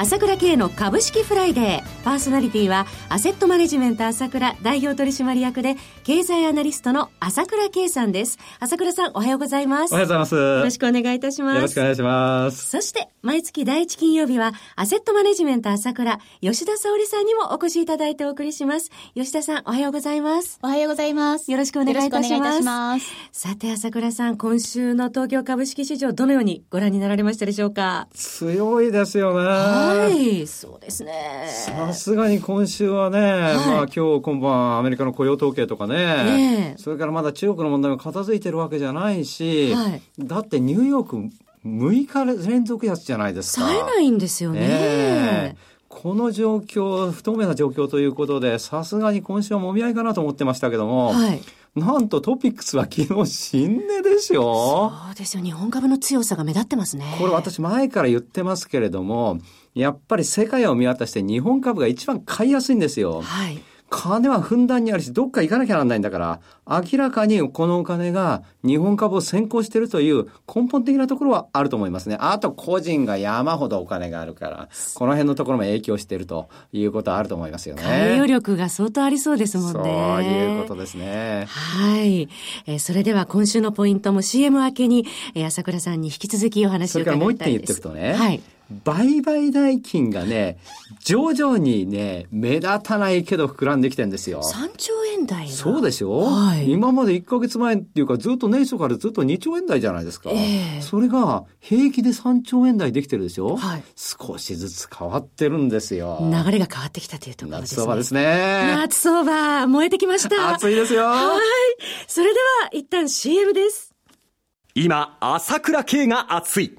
朝倉慶の株式フライデー。パーソナリティは、アセットマネジメント朝倉代表取締役で、経済アナリストの朝倉慶さんです。朝倉さん、おはようございます。おはようございます。よろしくお願いいたします。よろしくお願いします。そして、毎月第一金曜日は、アセットマネジメント朝倉、吉田沙織さんにもお越しいただいてお送りします。吉田さん、おはようございます。おはようございます。よろしくお願いいたします。ますさて、朝倉さん、今週の東京株式市場、どのようにご覧になられましたでしょうか？強いですよね。はい。そうですね。さすがに今週はね、はい、まあ今日今晩アメリカの雇用統計とかね、それからまだ中国の問題が片付いてるわけじゃないし、はい、だってニューヨーク6日連続安じゃないですか。冴えないんですよね。この状況、不透明な状況ということで、さすがに今週はもみ合いかなと思ってましたけども、はい、なんとトピックスは昨日新値ですよ。そうですよ。日本株の強さが目立ってますね。これ私前から言ってますけれども、やっぱり世界を見渡して日本株が一番買いやすいんですよ。はい。金はふんだんにあるし、どっか行かなきゃならないんだから、明らかにこのお金が日本株を先行しているという根本的なところはあると思いますね。あと個人が山ほどお金があるから、この辺のところも影響しているということはあると思いますよね。対応力が相当ありそうですもんね。そういうことですね。はい。えー、それでは今週のポイントも CM 明けに、えー、朝倉さんに引き続きお話を伺いたいです。それからもう一点言っておくとね。はい。売買代金がね、徐々にね、目立たないけど膨らんできてんですよ。3兆円台そうでしょ、はい、今まで1ヶ月前っていうかずっと年初からずっと2兆円台じゃないですか。えー、それが平気で3兆円台できてるでしょ？はい。少しずつ変わってるんですよ。流れが変わってきたというところですね。夏相場ですね。夏相場、燃えてきました。暑いですよ。はい。それでは一旦 CM です。今、朝倉慶が熱い。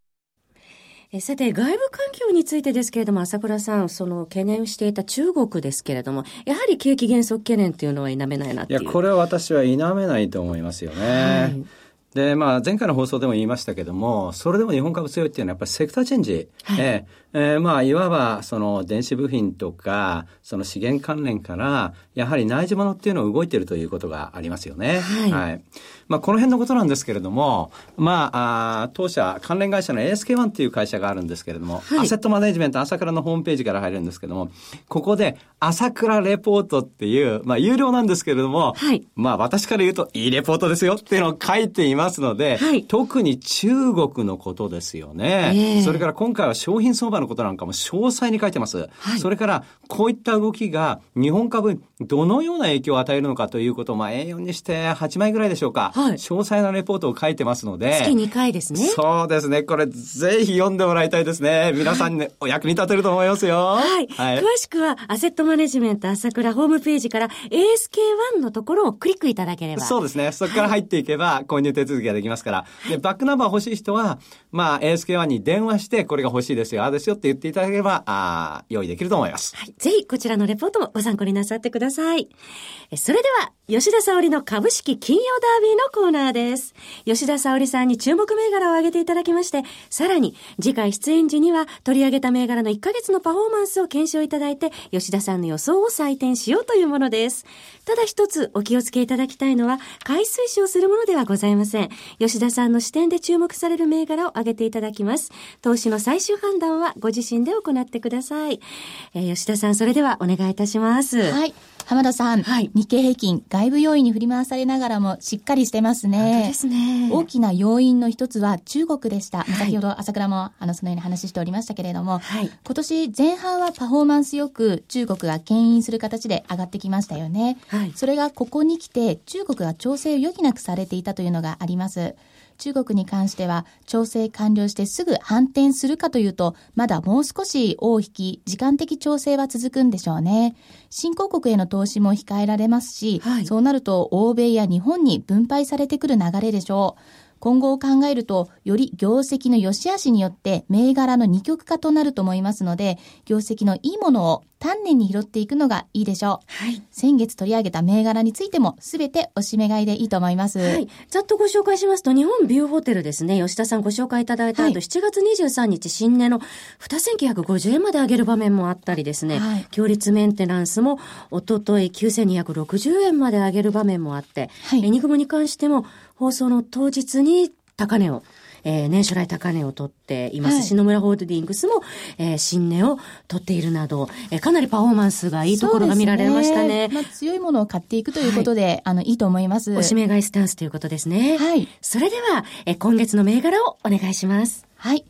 えさて、外部環境についてですけれども、朝倉さん、その懸念していた中国ですけれども、やはり景気減速懸念というのは否めないなっていう。いや、これは私は否めないと思いますよね。はいで、まあ、前回の放送でも言いましたけども、それでも日本株強いっていうのはやっぱりセクターチェンジ。はい、ええー、まあ、いわば、その電子部品とか、その資源関連から、やはり内需物っていうのを動いているということがありますよね。はい。はい、まあ、この辺のことなんですけれども、まあ、あ当社、関連会社の ASK1 っていう会社があるんですけれども、はい、アセットマネジメント朝倉のホームページから入るんですけども、ここで、朝倉レポートっていう、まあ、有料なんですけれども、はい。まあ、私から言うと、いいレポートですよっていうのを書いていますので、はい。特に中国のことですよね。えー、それから今回は商品相場のことなんかも詳細に書いてます。はい、それから、こういった動きが日本株にどのような影響を与えるのかということを、まあ、A4 にして8枚ぐらいでしょうか。はい、詳細なレポートを書いてますので。月2回ですね。そうですね。これ、ぜひ読んでもらいたいですね。皆さんね、お役に立てると思いますよ。はい。はい、詳しくは、アセットマネジメント朝倉ホームページから ASK1 のところをクリックいただければ。そうですね。そこから入っていけば、購入手続きができますから。で、バックナンバー欲しい人は、まあ、ASK1 に電話して、これが欲しいですよ、ああですよって言っていただければ、あ用意できると思います。はい。ぜひ、こちらのレポートもご参考になさってください。それでは、吉田沙織の株式金曜ダービーのコーナーです。吉田沙織さんに注目銘柄を挙げていただきまして、さらに、次回出演時には取り上げた銘柄の1ヶ月のパフォーマンスを検証いただいて、吉田さんの予想を採点しようというものです。ただ一つお気をつけいただきたいのは、買い推奨するものではございません。吉田さんの視点で注目される銘柄を挙げていただきます。投資の最終判断はご自身で行ってください。えー、吉田さん、それではお願いいたします。はい。浜田さん、はい、日経平均、外部要因に振り回されながらもしっかりしてますね。ですね。大きな要因の一つは中国でした。はい、先ほど朝倉もあのそのように話しておりましたけれども、はい、今年前半はパフォーマンスよく中国が牽引する形で上がってきましたよね。はい、それがここに来て中国が調整を余儀なくされていたというのがあります。中国に関しては調整完了してすぐ反転するかというと、まだもう少し大引き、時間的調整は続くんでしょうね。新興国への投資も控えられますし、はい、そうなると欧米や日本に分配されてくる流れでしょう。今後を考えると、より業績の良し悪しによって銘柄の二極化となると思いますので、業績のいいものを丹念に拾っていくのがいいでしょう。はい。先月取り上げた銘柄についても、すべておしめ買いでいいと思います。はい。ざっとご紹介しますと、日本ビューホテルですね。吉田さんご紹介いただいた後、はい、7月23日新年の2950円まで上げる場面もあったりですね。はい。強烈メンテナンスも、おととい9260円まで上げる場面もあって、はい。エニグモに関しても、放送の当日に高値をえー、年初来高値を取っています。はい、篠村ホールディングスも、えー、新値を取っているなど、えー、かなりパフォーマンスがいいところが見られましたね。ねまあ、強いものを買っていくということで、はい、あの、いいと思います。おしめ買いスタンスということですね。はい。それでは、えー、今月の銘柄をお願いします。はい。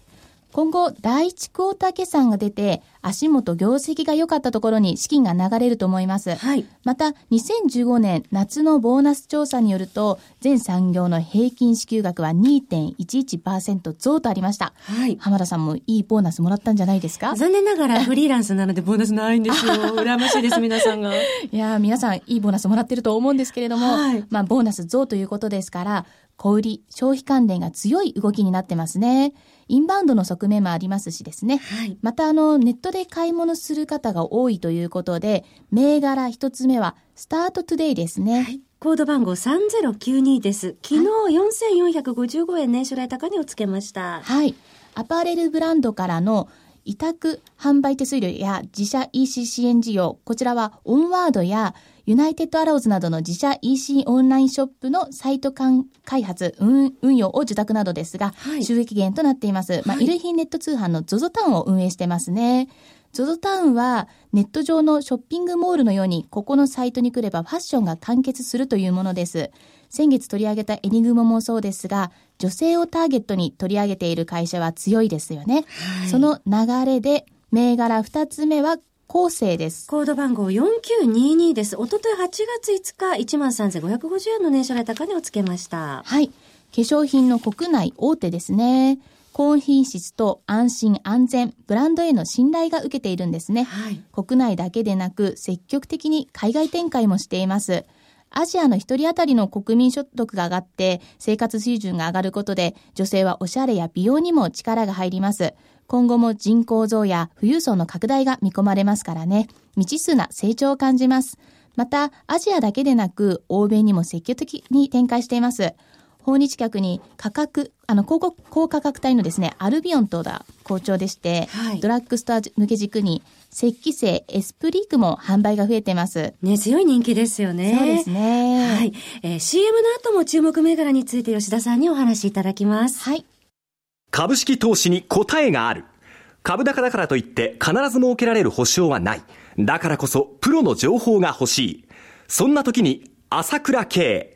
今後、第一クォーター決算が出て、足元業績が良かったところに資金が流れると思います。はい。また、2015年夏のボーナス調査によると、全産業の平均支給額は2.11%増とありました。はい。浜田さんもいいボーナスもらったんじゃないですか？残念ながらフリーランスなのでボーナスないんですよ。羨ましいです、皆さんが。いや皆さんいいボーナスもらってると思うんですけれども、はい。まあ、ボーナス増ということですから、小売り、消費関連が強い動きになってますね。インバウンドの側面もありますしですね。はい、また、あの、ネットで買い物する方が多いということで、銘柄一つ目は、スタートトゥデイですね。はい、コード番号3092です。昨日4455円年初来高値をつけました。はい。アパレルブランドからの委託販売手数料や自社 EC 支援事業、こちらはオンワードやユナイテッドアローズなどの自社 EC オンラインショップのサイト開発、運運用を受託などですが、はい、収益源となっています。はい、まあ、衣類品ネット通販の ZOZO タウンを運営してますね。ZOZO タウンはネット上のショッピングモールのように、ここのサイトに来ればファッションが完結するというものです。先月取り上げたエニグモもそうですが、女性をターゲットに取り上げている会社は強いですよね。はい、その流れで、銘柄2つ目は構成です。コード番号4922です。おととい8月5日、13,550円の年初来高値をつけました。はい。化粧品の国内大手ですね。高品質と安心安全、ブランドへの信頼が受けているんですね。はい、国内だけでなく積極的に海外展開もしています。アジアの一人当たりの国民所得が上がって生活水準が上がることで女性はおしゃれや美容にも力が入ります。今後も人口増や富裕層の拡大が見込まれますからね。未知数な成長を感じます。また、アジアだけでなく、欧米にも積極的に展開しています。訪日客に価格、あの、高高価格帯のですね、アルビオン等が好調でして、はい、ドラッグストア向け軸に、石器製エスプリークも販売が増えてます。ね、強い人気ですよね。そうですね。はい。えー、CM の後も注目銘柄について吉田さんにお話しいただきます。はい。株式投資に答えがある。株高だからといって必ず設けられる保証はない。だからこそプロの情報が欲しい。そんな時に朝倉慶。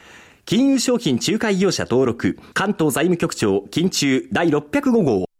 金融商品仲介業者登録、関東財務局長、金中第605号。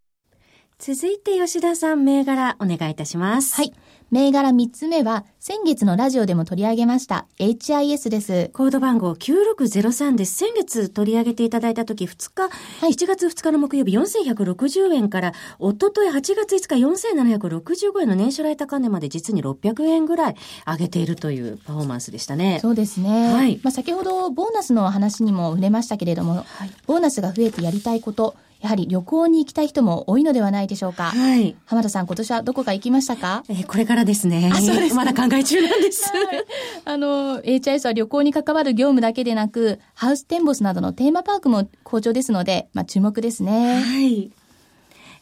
続いて吉田さん、銘柄お願いいたします。はい。銘柄3つ目は、先月のラジオでも取り上げました HIS です。コード番号9603です。先月取り上げていただいた時2日、はい、7月2日の木曜日4160円から、おととい8月5日4765円の年初来高値まで実に600円ぐらい上げているというパフォーマンスでしたね。そうですね。はい。まあ先ほどボーナスの話にも触れましたけれども、はい、ボーナスが増えてやりたいこと、やはり旅行に行きたい人も多いのではないでしょうか。はい。浜田さん、今年はどこか行きましたか？えー、これからですね。あ、そうです まだ考え中なんです。あの、HIS は旅行に関わる業務だけでなく、ハウステンボスなどのテーマパークも好調ですので、まあ、注目ですね。はい。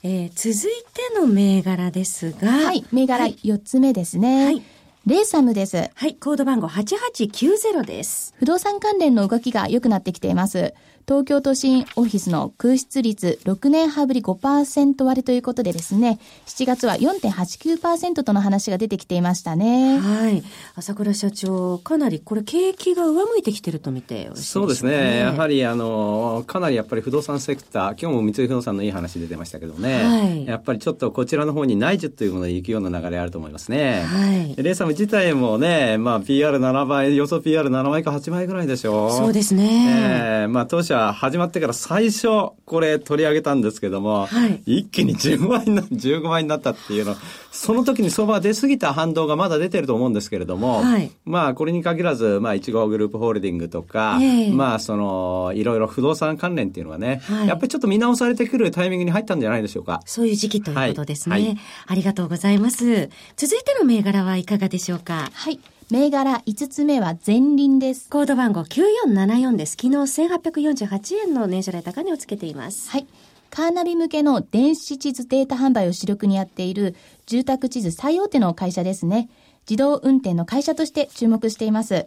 えー、続いての銘柄ですが。はい、銘柄4つ目ですね。はい。レーサムです。はい、コード番号8890です。不動産関連の動きが良くなってきています。東京都心オフィスの空室率6年半ぶり5%割れということでですね、7月は4.89%との話が出てきていましたね。はい。朝倉社長、かなりこれ景気が上向いてきてると見て、ね、そうですね。やはりあの、かなりやっぱり不動産セクター、今日も三井不動産のいい話出てましたけどね、はい、やっぱりちょっとこちらの方に内需というものに行くような流れあると思いますね。はい。レーサム自体もね、まあ PR7 倍、予想 PR7 倍か8倍ぐらいでしょう。そうですね。えー、まあ当社始まってから最初、これ取り上げたんですけども、はい、一気に10倍な、15倍になったっていうの、その時に相場が出過ぎた反動がまだ出てると思うんですけれども、はい、まあこれに限らず、まあ1号グループホールディングとか、えー、まあその、いろいろ不動産関連っていうのはね、はい、やっぱりちょっと見直されてくるタイミングに入ったんじゃないでしょうか。そういう時期ということですね。ありがとうございます。続いての銘柄はいかがでしょうか？はい。銘柄5つ目は前輪です。コード番号9474です。昨日1848円の年初来高値をつけています。はい。カーナビ向けの電子地図データ販売を主力にやっている住宅地図最大手の会社ですね。自動運転の会社として注目しています。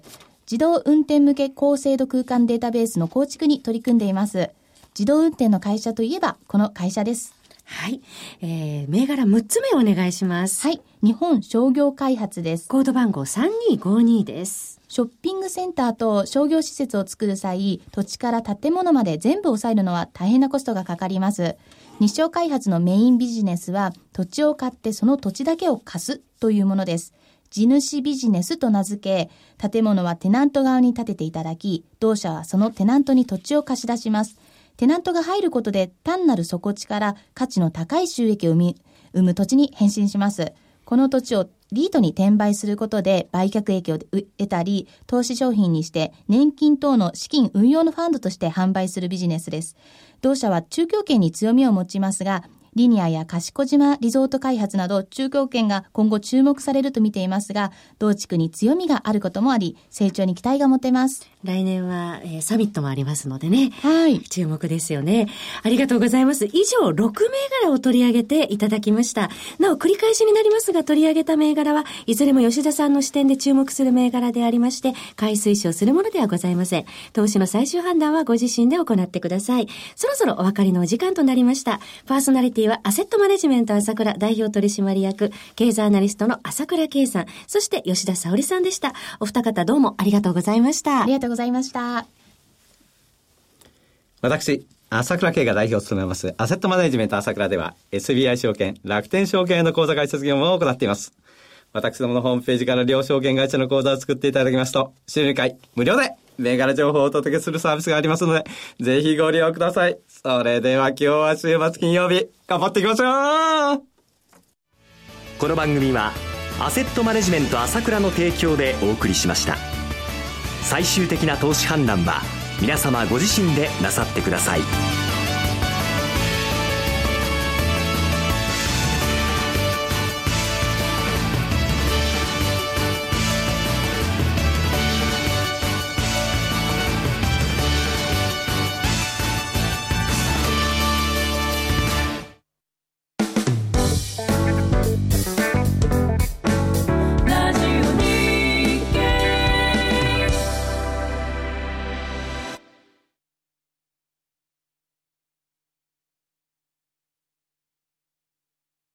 自動運転向け高精度空間データベースの構築に取り組んでいます。自動運転の会社といえばこの会社です。はい。えー、銘柄6つ目お願いします。はい。日本商業開発です。コード番号3252です。ショッピングセンターと商業施設を作る際、土地から建物まで全部抑えるのは大変なコストがかかります。日照開発のメインビジネスは、土地を買ってその土地だけを貸すというものです。地主ビジネスと名付け、建物はテナント側に建てていただき、同社はそのテナントに土地を貸し出します。テナントが入ることで単なる底地から価値の高い収益を生み、生む土地に変身します。この土地をリートに転売することで売却益を得たり、投資商品にして年金等の資金運用のファンドとして販売するビジネスです。同社は中京圏に強みを持ちますが、リニアや賢島リゾート開発など中京圏が今後注目されると見ていますが、同地区に強みがあることもあり、成長に期待が持てます。来年は、えー、サミットもありますのでね。はい。注目ですよね。ありがとうございます。以上、6銘柄を取り上げていただきました。なお、繰り返しになりますが、取り上げた銘柄はいずれも吉田さんの視点で注目する銘柄でありまして、買い推奨するものではございません。投資の最終判断はご自身で行ってください。そろそろお別れのお時間となりました。パーソナリティはアセットマネジメント朝倉代表取締役、経済アナリストの朝倉圭さん、そして吉田沙織さんでした。お二方どうもありがとうございました。ありがとうございました。私、朝倉慶が代表を務めます、アセットマネジメント朝倉では、SBI 証券、楽天証券への口座開設業務を行っています。私どものホームページから両証券会社の口座を作っていただきますと、週2回無料で銘柄情報をお届けするサービスがありますので、ぜひご利用ください。それでは今日は週末金曜日、頑張っていきましょうこの番組は、アセットマネジメント朝倉の提供でお送りしました。最終的な投資判断は皆様ご自身でなさってください。